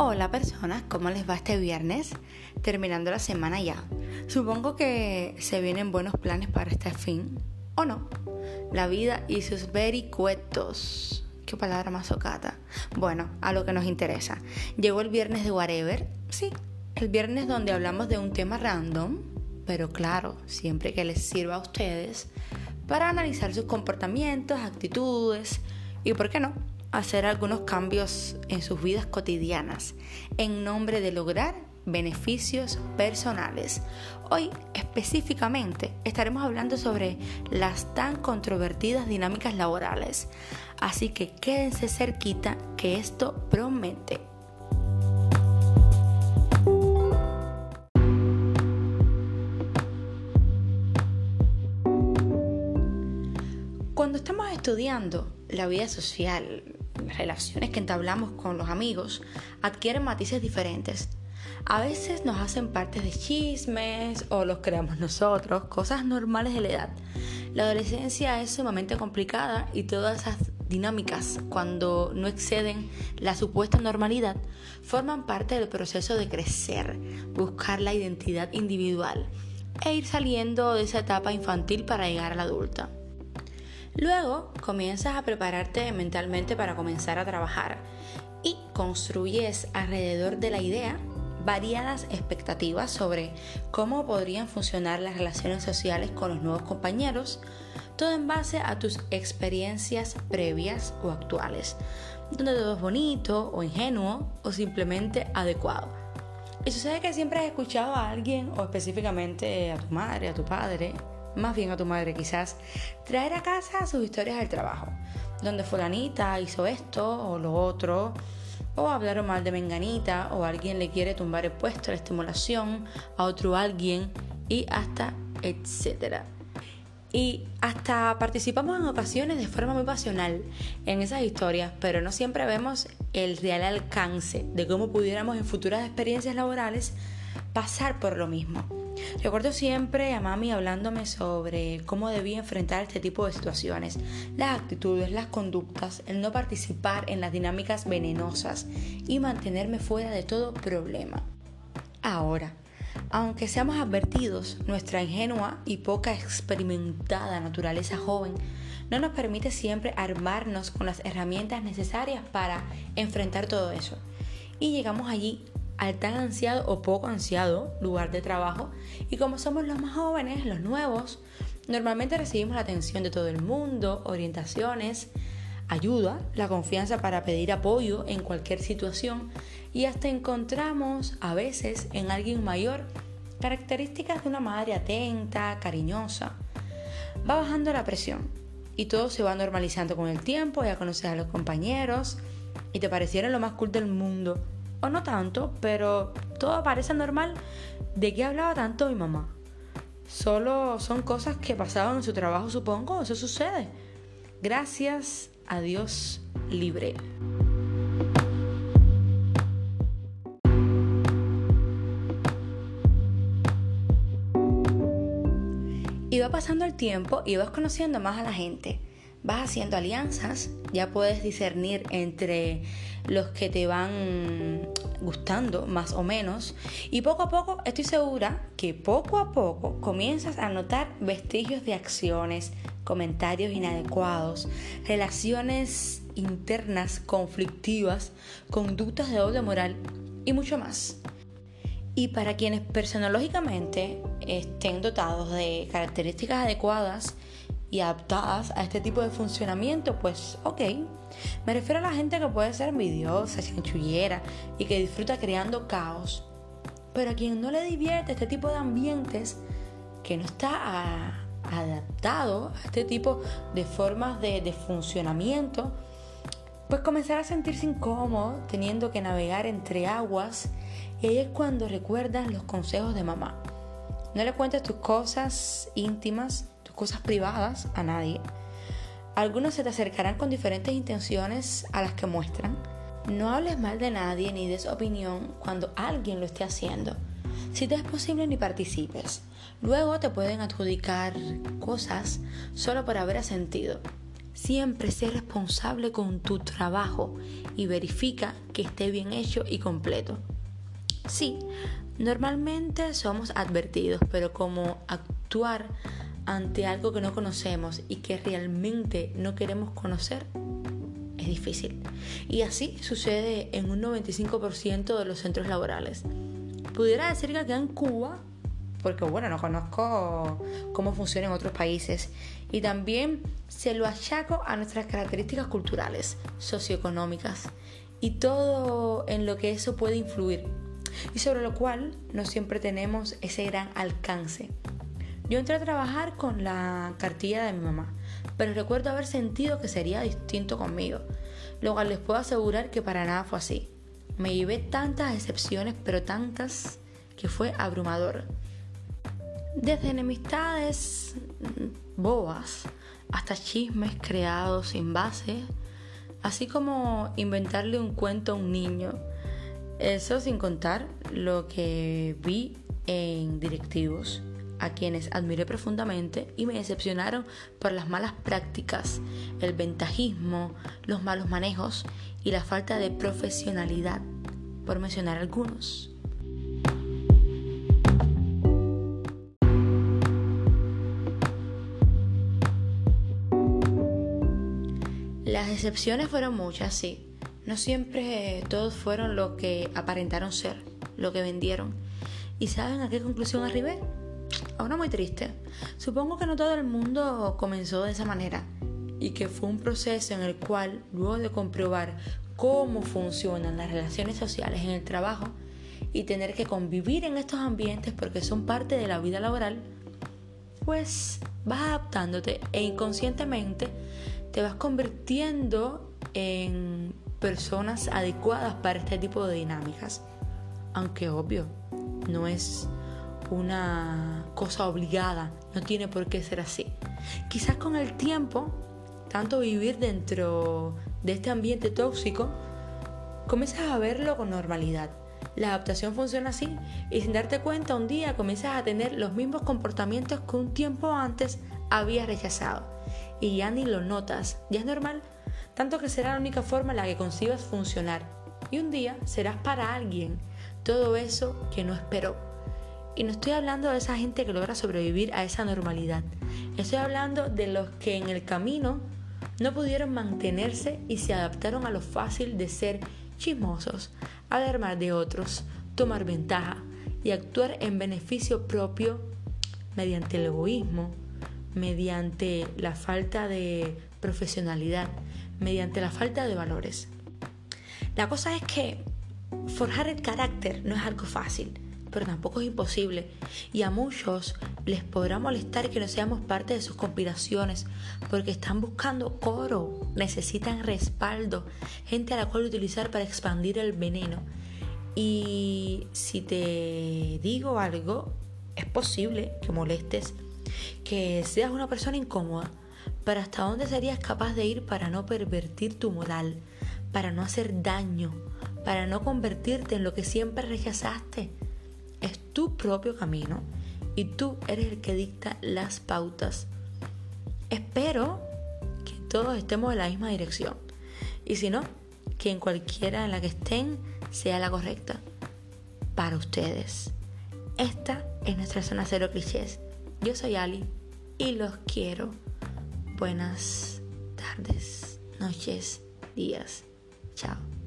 Hola personas, ¿cómo les va este viernes? Terminando la semana ya. Supongo que se vienen buenos planes para este fin, ¿o no? La vida y sus vericuetos. Qué palabra más socata. Bueno, a lo que nos interesa. Llegó el viernes de Whatever. Sí, el viernes donde hablamos de un tema random, pero claro, siempre que les sirva a ustedes para analizar sus comportamientos, actitudes y, ¿por qué no?, hacer algunos cambios en sus vidas cotidianas en nombre de lograr beneficios personales. Hoy específicamente estaremos hablando sobre las tan controvertidas dinámicas laborales, así que quédense cerquita que esto promete. Cuando estamos estudiando la vida social, relaciones que entablamos con los amigos adquieren matices diferentes. A veces nos hacen parte de chismes o los creamos nosotros, cosas normales de la edad. La adolescencia es sumamente complicada y todas esas dinámicas, cuando no exceden la supuesta normalidad, forman parte del proceso de crecer, buscar la identidad individual e ir saliendo de esa etapa infantil para llegar a la adulta. Luego comienzas a prepararte mentalmente para comenzar a trabajar y construyes alrededor de la idea variadas expectativas sobre cómo podrían funcionar las relaciones sociales con los nuevos compañeros, todo en base a tus experiencias previas o actuales, donde todo es bonito o ingenuo o simplemente adecuado. Y sucede que siempre has escuchado a alguien o específicamente a tu madre, a tu padre, más bien a tu madre quizás, traer a casa sus historias del trabajo, donde fulanita hizo esto o lo otro, o hablaron mal de menganita, o alguien le quiere tumbar el puesto, la estimulación, a otro alguien, y hasta etcétera. Y hasta participamos en ocasiones de forma muy pasional en esas historias, pero no siempre vemos el real alcance de cómo pudiéramos en futuras experiencias laborales pasar por lo mismo. Recuerdo siempre a mami hablándome sobre cómo debía enfrentar este tipo de situaciones, las actitudes, las conductas, el no participar en las dinámicas venenosas y mantenerme fuera de todo problema. Ahora, aunque seamos advertidos, nuestra ingenua y poca experimentada naturaleza joven no nos permite siempre armarnos con las herramientas necesarias para enfrentar todo eso. Y llegamos allí al tan ansiado o poco ansiado lugar de trabajo. Y como somos los más jóvenes, los nuevos, normalmente recibimos la atención de todo el mundo, orientaciones, ayuda, la confianza para pedir apoyo en cualquier situación. Y hasta encontramos a veces en alguien mayor características de una madre atenta, cariñosa. Va bajando la presión y todo se va normalizando con el tiempo, ya conoces a los compañeros. Y te parecieron lo más cool del mundo o no tanto, pero todo parece normal. ¿De qué hablaba tanto mi mamá? Solo son cosas que pasaban en su trabajo, supongo, eso sucede. Gracias a Dios libre. Y va pasando el tiempo y vas conociendo más a la gente vas haciendo alianzas, ya puedes discernir entre los que te van gustando más o menos y poco a poco estoy segura que poco a poco comienzas a notar vestigios de acciones, comentarios inadecuados, relaciones internas conflictivas, conductas de doble moral y mucho más. Y para quienes personológicamente estén dotados de características adecuadas y adaptadas a este tipo de funcionamiento, pues ok. Me refiero a la gente que puede ser envidiosa, chanchullera y que disfruta creando caos. Pero a quien no le divierte este tipo de ambientes, que no está adaptado a este tipo de formas de, funcionamiento, pues comenzar a sentirse incómodo teniendo que navegar entre aguas y es cuando recuerdas los consejos de mamá. No le cuentes tus cosas íntimas cosas privadas a nadie. Algunos se te acercarán con diferentes intenciones a las que muestran. No hables mal de nadie ni des opinión cuando alguien lo esté haciendo. Si te es posible ni participes. Luego te pueden adjudicar cosas solo por haber asentido. Siempre sé responsable con tu trabajo y verifica que esté bien hecho y completo. Sí, normalmente somos advertidos, pero como actuar ante algo que no conocemos y que realmente no queremos conocer es difícil. Y así sucede en un 95% de los centros laborales. Pudiera decir que acá en Cuba porque bueno, no conozco cómo funciona en otros países. Y también se lo achaco a nuestras características culturales, socioeconómicas y todo en lo que eso puede influir. Y sobre lo cual no siempre tenemos ese gran alcance. Yo entré a trabajar con la cartilla de mi mamá, pero recuerdo haber sentido que sería distinto conmigo, lo cual les puedo asegurar que para nada fue así. Me llevé tantas excepciones, pero tantas, que fue abrumador. Desde enemistades bobas hasta chismes creados sin base, así como inventarle un cuento a un niño. Eso sin contar lo que vi en directivos, a quienes admiré profundamente y me decepcionaron por las malas prácticas, el ventajismo, los malos manejos y la falta de profesionalidad, por mencionar algunos. Las excepciones fueron muchas, sí. No siempre todos fueron lo que aparentaron ser, lo que vendieron. ¿Y saben a qué conclusión arribé? A muy triste. Supongo que no todo el mundo comenzó de esa manera y que fue un proceso en el cual, luego de comprobar cómo funcionan las relaciones sociales en el trabajo y tener que convivir en estos ambientes porque son parte de la vida laboral, pues vas adaptándote e inconscientemente te vas convirtiendo en personas adecuadas para este tipo de dinámicas. Aunque obvio, no es una cosa obligada, no tiene por qué ser así. Quizás con el tiempo, tanto vivir dentro de este ambiente tóxico, comienzas a verlo con normalidad. La adaptación funciona así y sin darte cuenta un día comienzas a tener los mismos comportamientos que un tiempo antes habías rechazado y ya ni lo notas, ya es normal, tanto que será la única forma en la que concibas funcionar. Y un día serás para alguien todo eso que no esperó. Y no estoy hablando de esa gente que logra sobrevivir a esa normalidad. Estoy hablando de los que en el camino no pudieron mantenerse y se adaptaron a lo fácil de ser chismosos, alarmar de otros, tomar ventaja y actuar en beneficio propio mediante el egoísmo, mediante la falta de profesionalidad, mediante la falta de valores. La cosa es que forjar el carácter no es algo fácil, pero tampoco es imposible. Y a muchos les podrá molestar que no seamos parte de sus conspiraciones, porque están buscando coro, necesitan respaldo, gente a la cual utilizar para expandir el veneno. Y si te digo algo, es posible que molestes que seas una persona incómoda, pero hasta dónde serías capaz de ir para no pervertir tu moral, para no hacer daño, para no convertirte en lo que siempre rechazaste. Tu propio camino y tú eres el que dicta las pautas. Espero que todos estemos en la misma dirección y si no, que en cualquiera en la que estén sea la correcta para ustedes. Esta es nuestra zona cero clichés. Yo soy Ali y los quiero. Buenas tardes, noches, días. Chao.